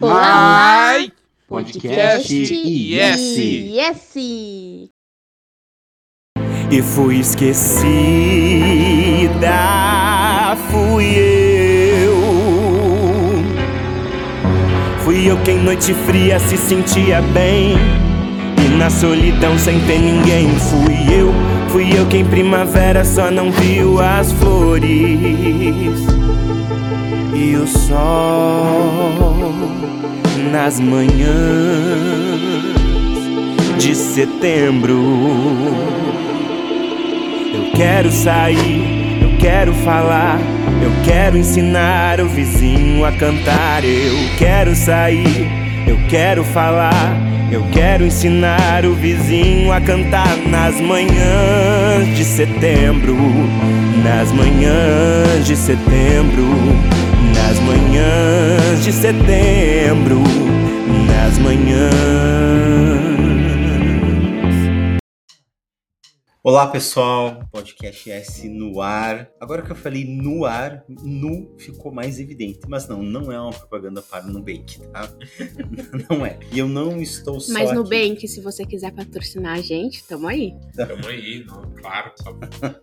Mai Podcast IS. Yes. E fui esquecida, fui eu. Fui eu quem noite fria se sentia bem. E na solidão sem ter ninguém, fui eu. Fui eu quem primavera só não viu as flores. E o sol nas manhãs de setembro. Eu quero sair, eu quero falar, eu quero ensinar o vizinho a cantar. Eu quero sair, eu quero falar, eu quero ensinar o vizinho a cantar nas manhãs de setembro. Nas manhãs de setembro, nas manhãs de setembro, nas manhãs. Olá pessoal, podcast S no ar. Agora que eu falei no ar, nu ficou mais evidente. Mas não, não é uma propaganda para o Nubank, tá? não é. E eu não estou só Mas aqui. Nubank, se você quiser patrocinar a gente, tamo aí. Tamo aí, não, claro, só,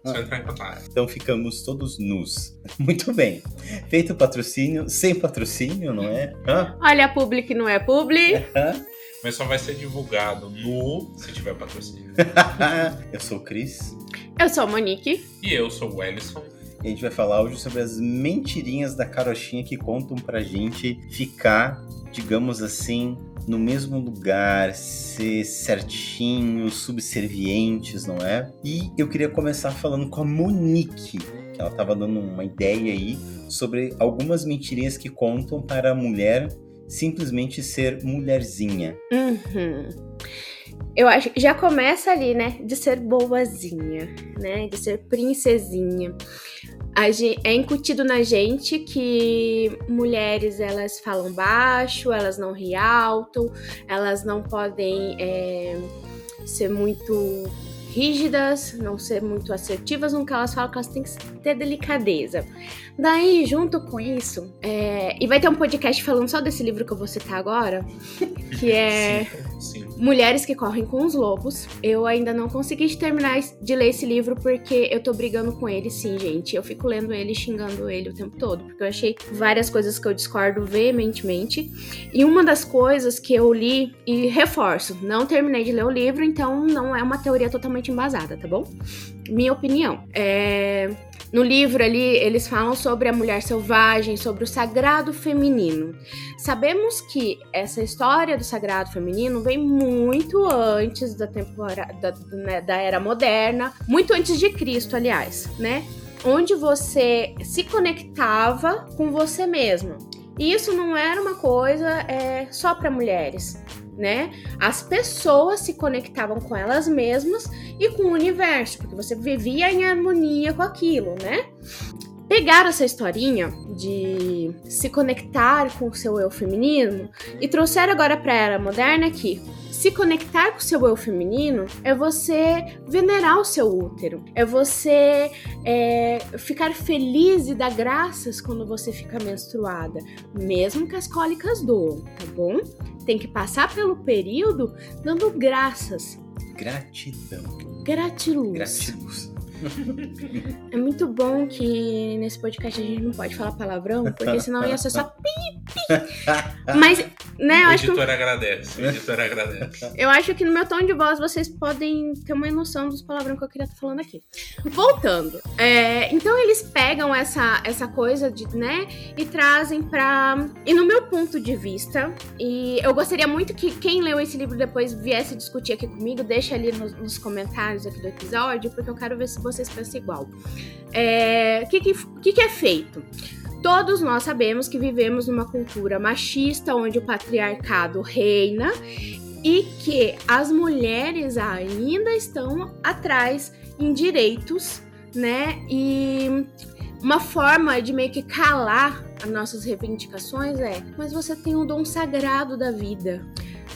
só entrar em contato. Então ficamos todos nus. Muito bem. Feito o patrocínio, sem patrocínio, não é? Hã? Olha, publi que não é publi. Mas só vai ser divulgado no se tiver patrocínio. eu sou o Cris. Eu sou a Monique. E eu sou o Ellison. E a gente vai falar hoje sobre as mentirinhas da carochinha que contam pra gente ficar, digamos assim, no mesmo lugar, ser certinhos, subservientes, não é? E eu queria começar falando com a Monique, que ela tava dando uma ideia aí sobre algumas mentirinhas que contam para a mulher simplesmente ser mulherzinha. Uhum. Eu acho já começa ali, né? De ser boazinha, né? De ser princesinha. A gen- é incutido na gente que mulheres elas falam baixo, elas não ri alto, elas não podem é, ser muito rígidas, não ser muito assertivas no que elas falam, que elas têm que ter delicadeza. Daí, junto com isso, é, e vai ter um podcast falando só desse livro que eu vou citar agora, que é Mulheres que Correm com os Lobos. Eu ainda não consegui terminar de ler esse livro porque eu tô brigando com ele, sim, gente. Eu fico lendo ele e xingando ele o tempo todo, porque eu achei várias coisas que eu discordo veementemente. E uma das coisas que eu li, e reforço, não terminei de ler o livro, então não é uma teoria totalmente embasada, tá bom? Minha opinião. É. No livro ali, eles falam sobre a mulher selvagem, sobre o sagrado feminino. Sabemos que essa história do sagrado feminino vem muito antes da temporada da, né, da era moderna, muito antes de Cristo, aliás, né? Onde você se conectava com você mesma. E isso não era uma coisa é, só para mulheres, né? As pessoas se conectavam com elas mesmas e com o universo, porque você vivia em harmonia com aquilo, né? Pegaram essa historinha de se conectar com o seu eu feminino e trouxeram agora para a era moderna que se conectar com o seu eu feminino é você venerar o seu útero, é você é, ficar feliz e dar graças quando você fica menstruada, mesmo que as cólicas doam, tá bom? Tem que passar pelo período dando graças, Gratidão. gratiluz. Gratiluz. É muito bom que nesse podcast a gente não pode falar palavrão, porque senão ia ser só pi, pi. Mas, né, eu o acho, que, editor agradece, o editor agradece. eu acho que no meu tom de voz vocês podem ter uma noção dos palavrões que eu queria estar falando aqui. Voltando. é, então eles pegam essa, essa coisa de, né, e trazem pra. E no meu ponto de vista, e eu gostaria muito que quem leu esse livro depois viesse discutir aqui comigo, deixa ali nos, nos comentários aqui do episódio, porque eu quero ver se vocês pensam igual. É, O que, que, que, que é feito? Todos nós sabemos que vivemos numa cultura machista, onde o patriarcado reina e que as mulheres ainda estão atrás em direitos, né? E uma forma de meio que calar as nossas reivindicações é: mas você tem o dom sagrado da vida.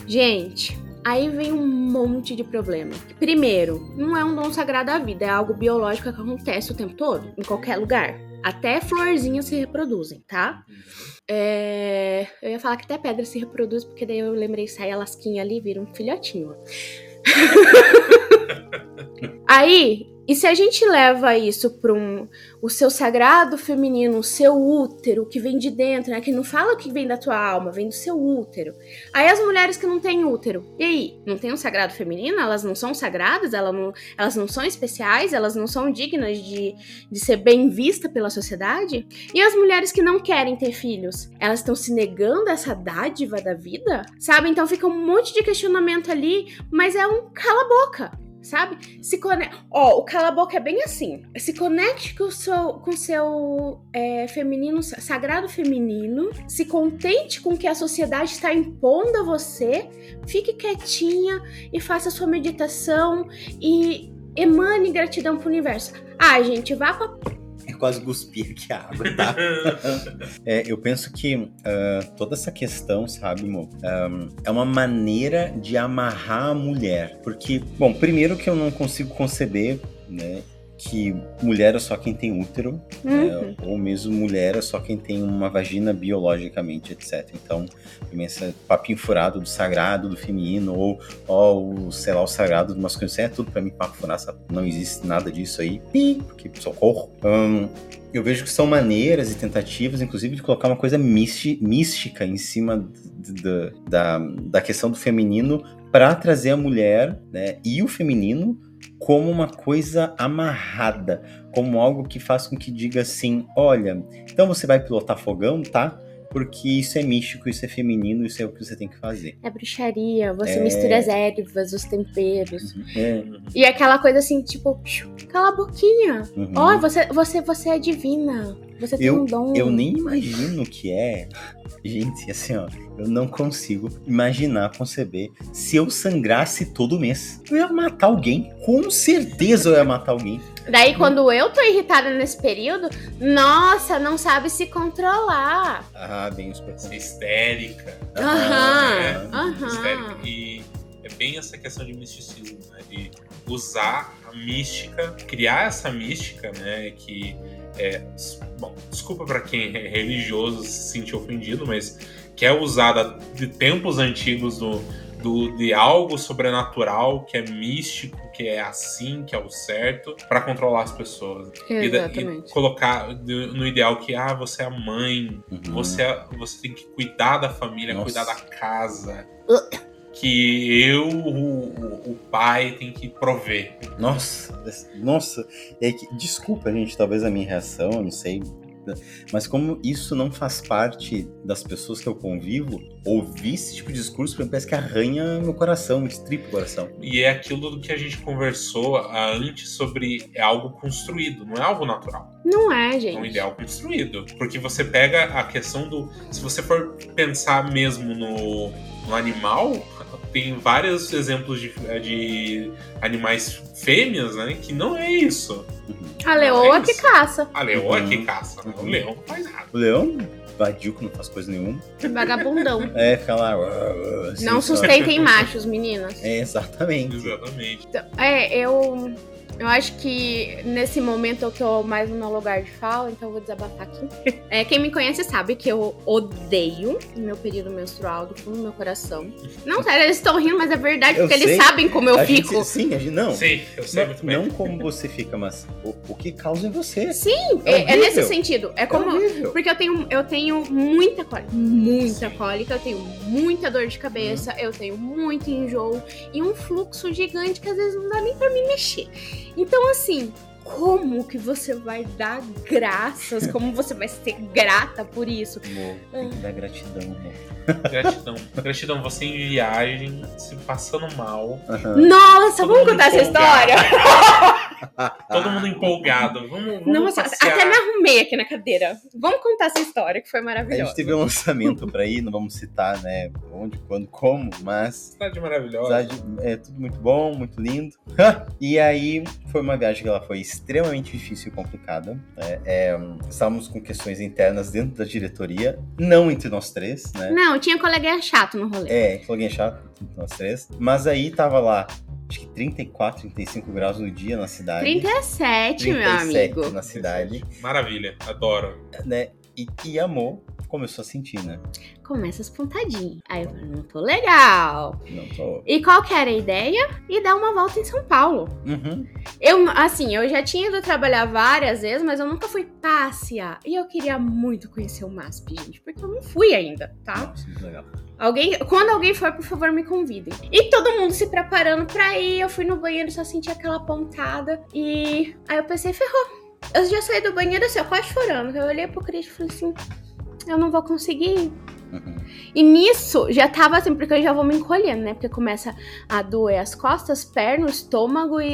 Gente, Aí vem um monte de problema. Primeiro, não é um dom sagrado da vida, é algo biológico que acontece o tempo todo, em qualquer lugar. Até florzinhas se reproduzem, tá? É, Eu ia falar que até pedra se reproduz, porque daí eu lembrei, sai a lasquinha ali e vira um filhotinho. ó. Aí, e se a gente leva isso para um, o seu sagrado feminino, o seu útero, que vem de dentro, né? Que não fala que vem da tua alma, vem do seu útero. Aí as mulheres que não têm útero, e aí? Não tem um sagrado feminino? Elas não são sagradas? Elas não, elas não são especiais? Elas não são dignas de, de ser bem vistas pela sociedade? E as mulheres que não querem ter filhos? Elas estão se negando a essa dádiva da vida? Sabe? Então fica um monte de questionamento ali, mas é um cala-boca sabe? Se conecte. Ó, o cala-boca é bem assim. Se conecte com o seu, com seu é, feminino, sagrado feminino. Se contente com o que a sociedade está impondo a você. Fique quietinha e faça sua meditação e emane gratidão pro universo. Ah, gente, vá pra quase cuspir aqui a água, tá? É, eu penso que ah, toda essa questão, sabe, Mo, ah, é uma maneira de amarrar a mulher. Porque, bom, primeiro que eu não consigo conceber, né? Que mulher é só quem tem útero, né, Uhum. ou mesmo mulher é só quem tem uma vagina biologicamente, etc. Então, esse papinho furado do sagrado, do feminino, ou, ó, o, sei lá, o sagrado do masculino, isso é tudo pra mim papo furado, não existe nada disso aí, porque socorro. Ahn, eu vejo que são maneiras e tentativas, inclusive, de colocar uma coisa místi- mística em cima d- d- da, da questão do feminino para trazer a mulher né, e o feminino como uma coisa amarrada, como algo que faz com que diga assim: olha, então você vai pilotar fogão, tá? Porque isso é místico, isso é feminino, isso é o que você tem que fazer. É bruxaria, você É. mistura as ervas, os temperos. É, E aquela coisa assim, tipo, cala a boquinha. uhum. Ó, você, você, você é divina. Você tem um dom. Eu nem imagino o que é. Gente, assim, ó, eu não consigo imaginar, conceber. Se eu sangrasse todo mês, eu ia matar alguém. Com certeza eu ia matar alguém. Daí, quando eu tô irritada nesse período, nossa, não sabe se controlar. Ah, bem os Ser preconceitos. histérica. Aham, né? Histérica. aham. E é bem essa questão de misticismo, né? De usar a mística, criar essa mística, né? Que é. Bom, desculpa pra quem é religioso se sentir ofendido, mas que é usada de tempos antigos do, do, de algo sobrenatural que é místico, que é assim, que é o certo, pra controlar as pessoas. E, da- e colocar no ideal que ah, você é a mãe, Uhum. você, é- você tem que cuidar da família, Nossa. cuidar da casa. Que eu, o, o- pai, tem que prover. Nossa, nossa. É que, desculpa, gente, talvez a minha reação, eu não sei. Mas como isso não faz parte das pessoas que eu convivo, ouvir esse tipo de discurso pra mim parece que arranha meu coração, me estripa o coração. E é aquilo do que a gente conversou ah, antes sobre é algo construído, não é algo natural. Não é, É um gente. ideal construído. Porque você pega a questão do. Se você for pensar mesmo no, no animal, tem vários exemplos de, de animais fêmeas, né? Que não é isso. A leoa É que caça. A leoa é Uhum. que caça, né? o Uhum. leão não faz nada. O leão, vadio que não faz coisa nenhuma. Vagabundão. É, fica lá. assim, Não só- sustentem machos, meninas. É, exatamente. Exatamente. Então, É, eu. Eu acho que nesse momento eu tô mais no meu lugar de fala, então eu vou desabafar aqui. É, quem me conhece sabe que eu odeio o meu período menstrual do fundo do meu coração. Não, sério, eles estão rindo, mas é verdade, Eu porque eles sei. sabem como eu A gente- fico. sim, a gente, não. Sim, eu sei muito bem. Não, não como você fica, mas o, o que causa em você. Sim, É é, é nesse sentido. É como. horrível. Porque eu tenho, eu tenho muita cólica. Muita Sim. cólica, eu tenho muita dor de cabeça, eu tenho muito enjoo e um fluxo gigante que às vezes não dá nem pra me mexer. Então, assim, como que você vai dar graças? Como você vai ser grata por isso? Amor, tem que dar gratidão, amor. Gratidão. Gratidão, você em viagem, se passando mal. Aham. Nossa, vamos contar essa história? Todo mundo empolgado. Vamos, vamos Nossa, passear. até me arrumei aqui na cadeira. Vamos contar essa história que foi A maravilhosa. gente teve um lançamento pra ir, não vamos citar, né, onde, quando, como, mas Cidade maravilhosa. cidade- é tudo muito bom, muito lindo. e aí foi uma viagem que ela foi extremamente difícil e complicada. né? É, estávamos com questões internas dentro da diretoria, não entre nós três, né? Não, tinha coleguinha chato no rolê. É, alguém chato, entre nós três. Mas aí tava lá acho que 34, 35 graus no dia na cidade. 37, meu 37 amigo. na cidade, Maravilha, adoro. né? E, e amor começou a sentir, né? Começa as pontadinhas. Aí eu falei, não tô legal. Não tô. E qual que era a ideia? E dar uma volta em São Paulo. Uhum. Eu, assim, eu já tinha ido trabalhar várias vezes, mas eu nunca fui passear. E eu queria muito conhecer o MASP, gente, porque eu não fui ainda, tá? Nossa, muito legal. Alguém, quando alguém for, por favor, me convidem. E todo mundo se preparando pra ir. Eu fui no banheiro, só senti aquela pontada. E aí eu pensei, ferrou. Eu já saí do banheiro assim, ó, quase chorando. Eu olhei pro Cris e falei assim: eu não vou conseguir ir. Uhum. E nisso, já tava assim, porque eu já vou me encolhendo, né? Porque começa a doer as costas, pernas, estômago e,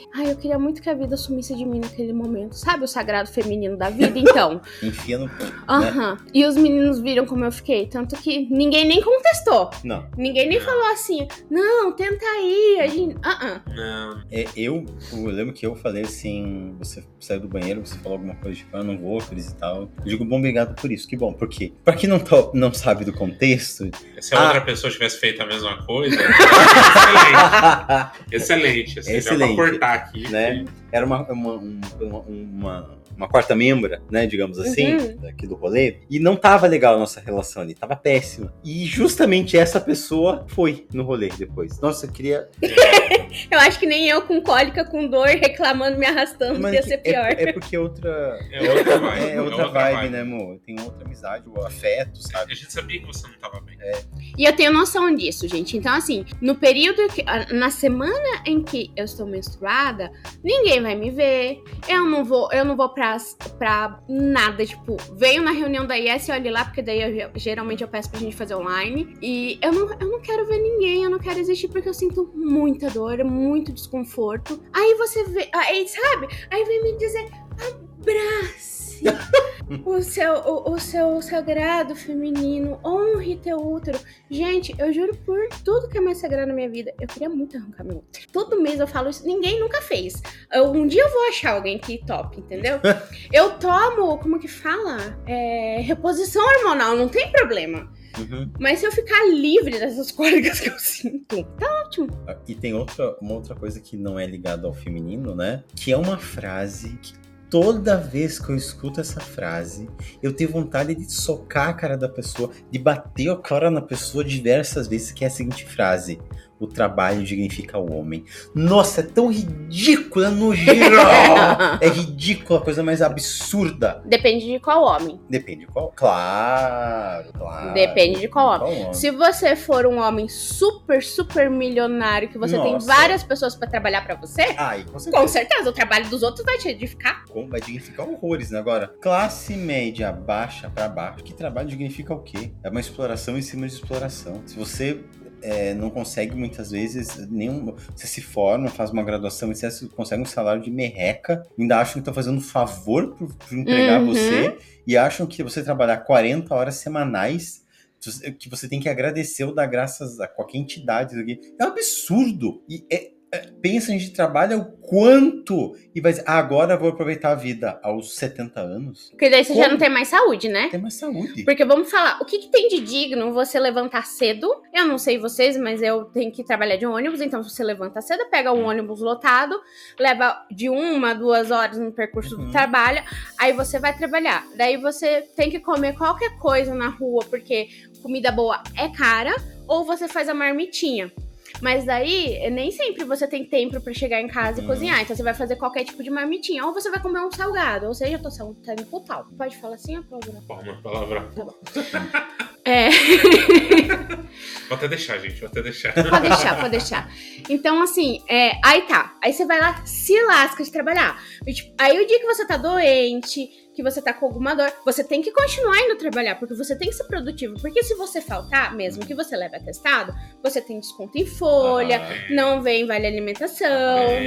e... Ai, eu queria muito que a vida sumisse de mim naquele momento. Sabe o sagrado feminino da vida? Então. Enfia no. Aham. E os meninos viram como eu fiquei. Tanto que ninguém nem contestou. Não. Ninguém nem falou assim, não, tenta aí. A gente. Ah, ah. Não, É, eu, eu lembro que eu falei assim: você saiu do banheiro, você falou alguma coisa tipo, eu não vou, Cris e tal. Eu digo, bom, obrigado por isso. Que bom. Por quê? Pra quem não, tá- não sabe do contexto. se a Ah. outra pessoa tivesse feito a mesma coisa, excelente. Excelente. Assim, Excelente. cortar aqui. Né? Era uma, uma, um- uma, uma, uma quarta membra, né? Digamos assim, Uhum. daqui do rolê. E não tava legal a nossa relação ali, tava péssima. E justamente essa pessoa foi no rolê depois. Nossa, eu queria. Eu acho que nem eu com cólica, com dor, reclamando, me arrastando, Mas ia é ser que- pior. É, é porque é outra. É outra vibe. É outra vibe, né, amor? Tem outra amizade, o afeto, A sabe? gente sabia que você não tava bem. E eu tenho noção disso, gente. Então, assim, no período que. a- Na semana em que eu estou menstruada, ninguém vai me ver. Eu não vou, eu não vou pra, pra nada. Tipo, venho na reunião da IS e olhe lá, porque daí eu, ge- geralmente eu peço pra gente fazer online. E eu não, eu não quero ver ninguém, eu não quero existir porque eu sinto muita dor, muito desconforto. Aí você vê. Aí, sabe? Aí vem me dizer, abrace. O seu, o, o seu sagrado feminino, honre teu útero. Gente, eu juro por tudo que é mais sagrado na minha vida, eu queria muito arrancar meu útero. Todo mês eu falo isso, ninguém nunca fez. Eu- um dia eu vou achar alguém que top, entendeu? eu tomo, como que fala? É, reposição hormonal, não tem problema. Uhum. Mas se eu ficar livre dessas cólicas que eu sinto, tá ótimo. E tem outra, uma outra coisa que não é ligada ao feminino, né? Que é uma frase que toda vez que eu escuto essa frase, eu tenho vontade de socar a cara da pessoa, de bater a cara na pessoa diversas vezes, que é a seguinte frase. O trabalho dignifica o homem. Nossa, é tão ridículo, é nojento. é ridículo, a coisa mais absurda. Depende de qual homem. Depende de qual. Claro, claro. Depende de qual homem. homem. Se você for um homem super, super milionário, que você tem Nossa. várias pessoas pra trabalhar pra você, Ai, com certeza. com certeza o trabalho dos outros vai te edificar. Como vai dignificar horrores, né? Agora, classe média baixa pra baixo, que trabalho dignifica o quê? É uma exploração em cima de exploração. Se você é, não consegue muitas vezes nenhum. Você se forma, faz uma graduação e você consegue um salário de merreca, ainda acham que estão fazendo um favor por, por empregar Uhum. você e acham que você trabalhar 40 horas semanais. Que você tem que agradecer ou dar graças a qualquer entidade. É um absurdo. E é, pensa, a gente trabalha o quanto e vai dizer, ah, agora eu vou aproveitar a vida aos 70 anos. Porque daí você já Como? não tem mais saúde, né? Tem mais saúde. Porque vamos falar, o que, que tem de digno você levantar cedo? Eu não sei vocês, mas eu tenho que trabalhar de ônibus, então você levanta cedo, pega um ônibus lotado, leva de uma a duas horas no percurso do Uhum. trabalho, aí você vai trabalhar. Daí você tem que comer qualquer coisa na rua, porque comida boa é cara, ou você faz a marmitinha. Mas daí, nem sempre você tem tempo pra chegar em casa e Uhum. cozinhar. Então você vai fazer qualquer tipo de marmitinha. Ou você vai comer um salgado. Ou seja, eu tô saindo pro tal. Pode falar assim, ó, palavrão? Palma, palavra. É. Vou até deixar, gente. Vou até deixar. Pode deixar, pode deixar. Então, assim, é, aí tá. Aí você vai lá, se lasca de trabalhar. Tipo, aí o dia que você tá doente, que você tá com alguma dor, você tem que continuar indo trabalhar, porque você tem que ser produtivo. Porque se você faltar, mesmo que você leve atestado, você tem desconto em folha, Ah, não vem vale alimentação,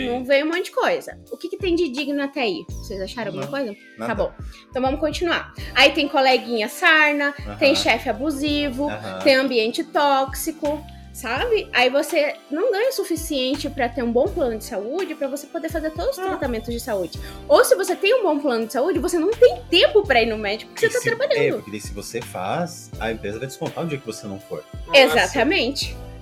não vem um monte de coisa. O que, que tem de digno até aí? Vocês acharam alguma Não, coisa? nada. Tá bom. Então vamos continuar. Aí tem coleguinha sarna, Aham. tem chefe abusivo, Aham. tem ambiente tóxico, sabe? Aí você não ganha o suficiente pra ter um bom plano de saúde pra você poder fazer todos os Ah. tratamentos de saúde. Ou se você tem um bom plano de saúde, você não tem tempo pra ir no médico porque E você tá se- É, trabalhando. porque daí se você faz, a empresa vai descontar o dia que você não for. Nossa.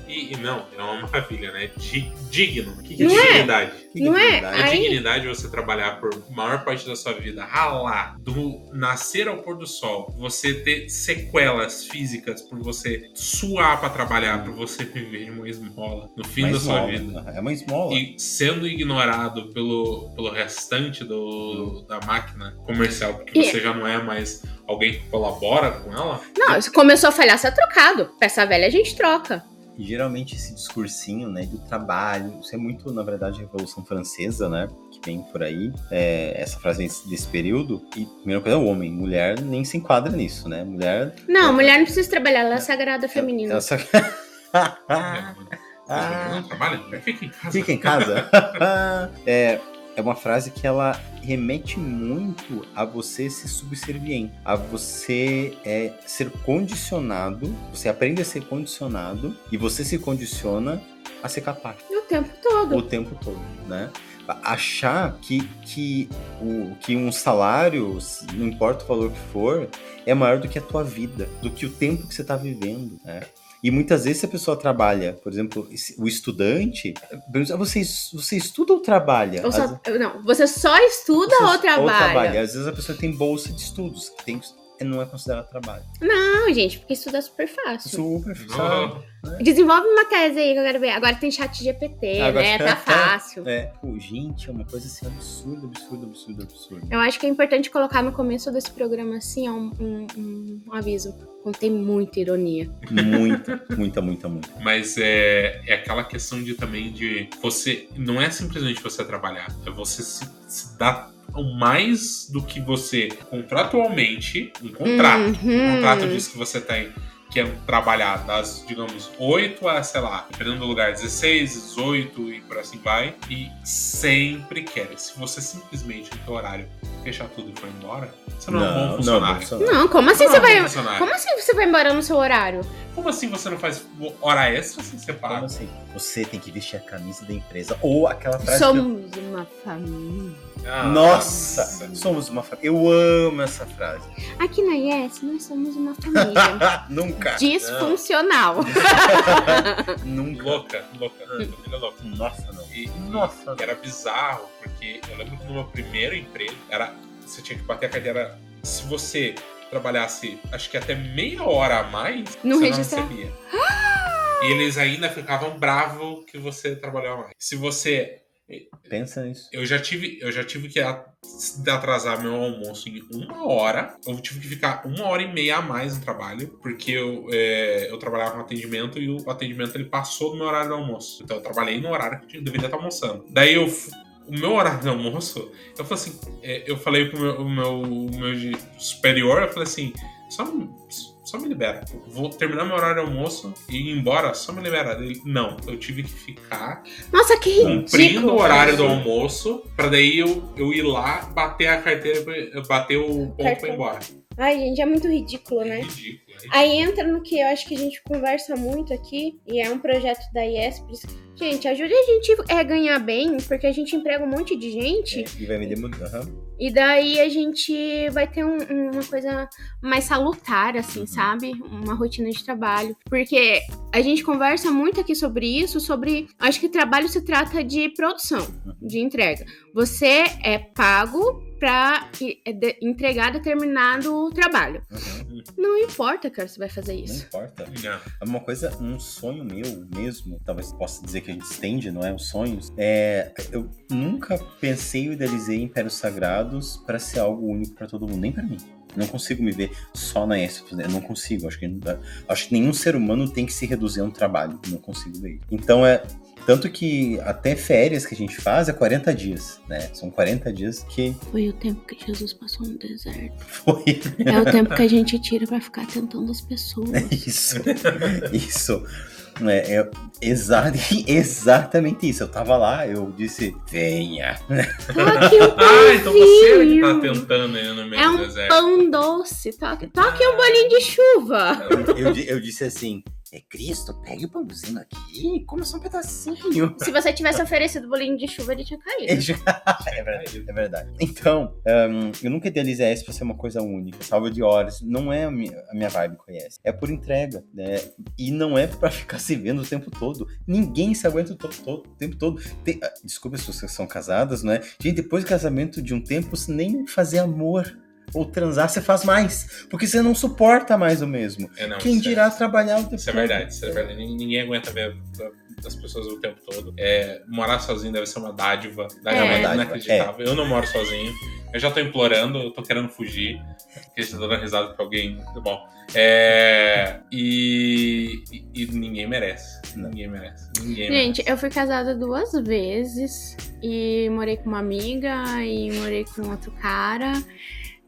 E, e não, é uma maravilha, né? Di- digno. O que, que é Não é? dignidade? Que Não é? dignidade. É dignidade você trabalhar por maior parte da sua vida, ralar, do nascer ao pôr do sol, você ter sequelas físicas por você suar pra trabalhar, por você viver de uma esmola no fim Uma da sua esmola. vida. É uma esmola. E sendo ignorado pelo, pelo restante do, da máquina comercial, porque E- você já não é mais alguém que colabora com ela. Não, se começou a falhar, você é trocado. Peça velha a gente troca. E geralmente esse discursinho, né, do trabalho, isso é muito, na verdade, a Revolução Francesa, né, que vem por aí, é, essa frase desse, período, e primeira coisa é o homem, mulher nem se enquadra nisso, né, mulher... Não, mulher não precisa trabalhar, ela é sagrada feminina. Ela. É, Ah. não trabalha? Fica em casa. Fica em casa. é, é uma frase que ela remete muito a você ser subserviente, a você é, ser condicionado, você aprende a ser condicionado e você se condiciona a ser capaz O tempo todo. o tempo todo, né? Achar que, que, o, que um salário, não importa o valor que for, é maior do que a tua vida, do que o tempo que você está vivendo, né? E muitas vezes a pessoa trabalha, por exemplo, o estudante, pergunta, "Ah, você, você estuda ou trabalha? Ou só- não, você só estuda Você- ou trabalha? Às vezes a pessoa tem bolsa de estudos, que tem, não é considerado trabalho. Não, gente, porque estudar é super fácil. Super, Não. sabe? Desenvolve uma tese aí que eu quero ver. Agora tem chat GPT, Agora- né? Tá fácil. É, pô, gente, é uma coisa assim absurda, absurda, absurda, absurda. Eu acho que é importante colocar no começo desse programa, assim, ó, um, um- um- um aviso. Contém muita ironia. Muita, muita, muita, muita. Mas é, é aquela questão de também de você. Não é simplesmente você trabalhar, é você se, se dar mais do que você contratualmente, um contrato. Uhum. O contrato diz que você tem que é trabalhar das, digamos, 8 a, sei lá, dependendo do lugar, 16, 18 e por assim vai. E sempre quer. Se você simplesmente no teu horário fechar tudo e for embora, você não, é um bom funcionário. funcionário. Não, como assim Não é você um bom vai. Como assim você vai embora no seu horário? Como assim você não faz hora extra sem ser Como assim? Você tem que vestir a camisa da empresa. Ou aquela frase. eu- Somos uma família. Ah, Nossa! Somos uma família. Eu amo essa frase. Aqui na Yes, nós somos uma família Nunca. disfuncional. Nunca. Louca, louca. Família louca. Nossa, não. E, Nossa. e era bizarro, porque eu lembro que no meu primeiro emprego, era, você tinha que bater a cadeira. Se você trabalhasse, acho que até meia hora a mais, Não você registra- não recebia. E eles ainda ficavam bravos que você trabalhava mais. Se você. Pensa nisso. Eu já tive, eu já tive que atrasar meu almoço em uma hora. Eu tive que ficar uma hora e meia a mais no trabalho, porque eu, é, eu trabalhava com atendimento e o atendimento ele passou do meu horário do almoço. Então eu trabalhei no horário que eu deveria estar almoçando. Daí eu o meu horário de almoço, eu falei assim, é, eu falei pro meu, o meu, o meu superior, eu falei assim, só, só me libera. Vou terminar meu horário de almoço e ir embora, só me libera. Ele, não, eu tive que ficar Nossa, que cumprindo ridículo. o horário do almoço, pra daí eu, eu ir lá, bater a carteira, bater o ponto pra ir embora. Ai, gente, é muito ridículo, É né? ridículo. é ridículo. Aí entra no que eu acho que a gente conversa muito aqui, e é um projeto da IESPRES. Gente, ajude a gente a ganhar bem, porque a gente emprega um monte de gente, É, e vai me demorar. Aham. E daí a gente vai ter um- uma coisa mais salutar, assim, sabe? Uma rotina de trabalho. Porque a gente conversa muito aqui sobre isso, sobre. Acho que trabalho se trata de produção, de entrega. Você é pago pra i- é entregar determinado trabalho. Uhum. Não importa, cara, você vai fazer Não isso. importa. Não. É uma coisa, um sonho meu mesmo, talvez possa dizer que a gente estende, não é? Os sonhos. É, eu nunca pensei ou idealizei Impérios Sagrados para ser algo único para todo mundo, nem para mim. Não consigo me ver só na S. Eu não consigo. Acho que, não dá- acho que nenhum ser humano tem que se reduzir a um trabalho. Não consigo ver. Então é. Tanto que até férias que a gente faz é 40 dias, né? São 40 dias que Foi o tempo que Jesus passou no deserto. foi É o tempo que a gente tira pra ficar tentando as pessoas. Isso, isso. É, é exa- exatamente isso. Eu tava lá, eu disse, venha. Toque um Ah, então você era que tá tentando aí no meio É do um deserto. pão doce. Toque, toque um bolinho de chuva. Eu, eu eu disse assim, É Cristo, pegue o bambuzinho aqui e come só um pedacinho. Se você tivesse oferecido bolinho de chuva, ele tinha caído. é verdade, é verdade. Então, um, eu nunca idealizei essa pra ser uma coisa única. Salva de horas. Não é a minha, a minha vibe, conhece. É por entrega, né? E não é pra ficar se vendo o tempo todo. Ninguém se aguenta o, todo, todo, o tempo todo. Tem, ah, desculpa as pessoas que são casadas, não é? Gente, depois do casamento de um tempo, nem fazer amor ou transar, você faz mais. Porque você não suporta mais o mesmo. É, não, Quem isso dirá é, trabalhar o tempo Isso é todo. verdade, isso é verdade. Ninguém, aguenta ver as pessoas o tempo todo. É, morar sozinho deve ser uma dádiva. dádiva É. Dádiva, inacreditável. Eu não moro sozinho. Eu já tô implorando, eu tô querendo fugir. Porque você tá dando risada pra alguém. Bom. É, e, e, e ninguém merece. Ninguém merece. Ninguém Gente, merece. eu fui casada duas vezes e morei com uma amiga e morei com outro cara.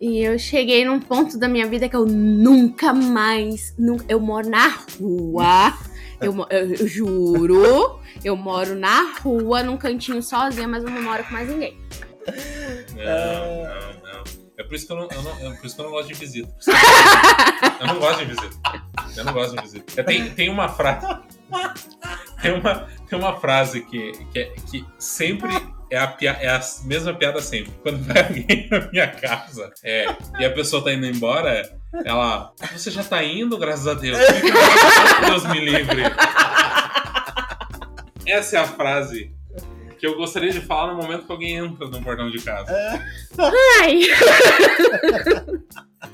E eu cheguei num ponto da minha vida que eu nunca mais. nu- eu moro na rua. Eu, eu- eu juro. Eu moro na rua, num cantinho sozinha, mas eu não moro com mais ninguém. Não, não, não. É por isso que eu não, eu não- é por isso que eu não gosto de visita. Eu não gosto de visita. Eu não gosto de visita. É, Tem, tem uma frase. Tem uma, tem uma frase que, que, é- que sempre é a, é a mesma piada sempre. Quando vai alguém na minha casa é, e a pessoa tá indo embora, ela. Você já tá indo, graças a Deus. Deus me livre. Essa é a frase que eu gostaria de falar no momento que alguém entra no portão de casa. Ai,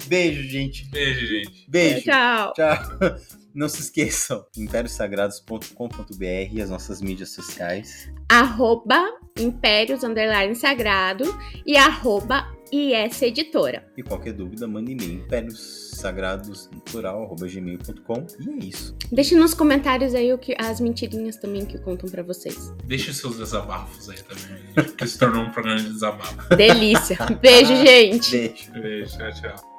Beijo, gente. Beijo, gente. Beijo. tchau. Tchau. Não se esqueçam, impériosagrados.com.br e as nossas mídias sociais. Arroba Impérios Underline Sagrado e arroba IS Editora. E qualquer dúvida, mande e-mail impériossagrados.plural.gmail.com E é isso. Deixe nos comentários aí o que, as mentirinhas também que contam pra vocês. Deixe os seus desabafos aí também, que se tornou um programa de desabafo. Delícia. Beijo, gente. Beijo. Beijo, tchau, tchau.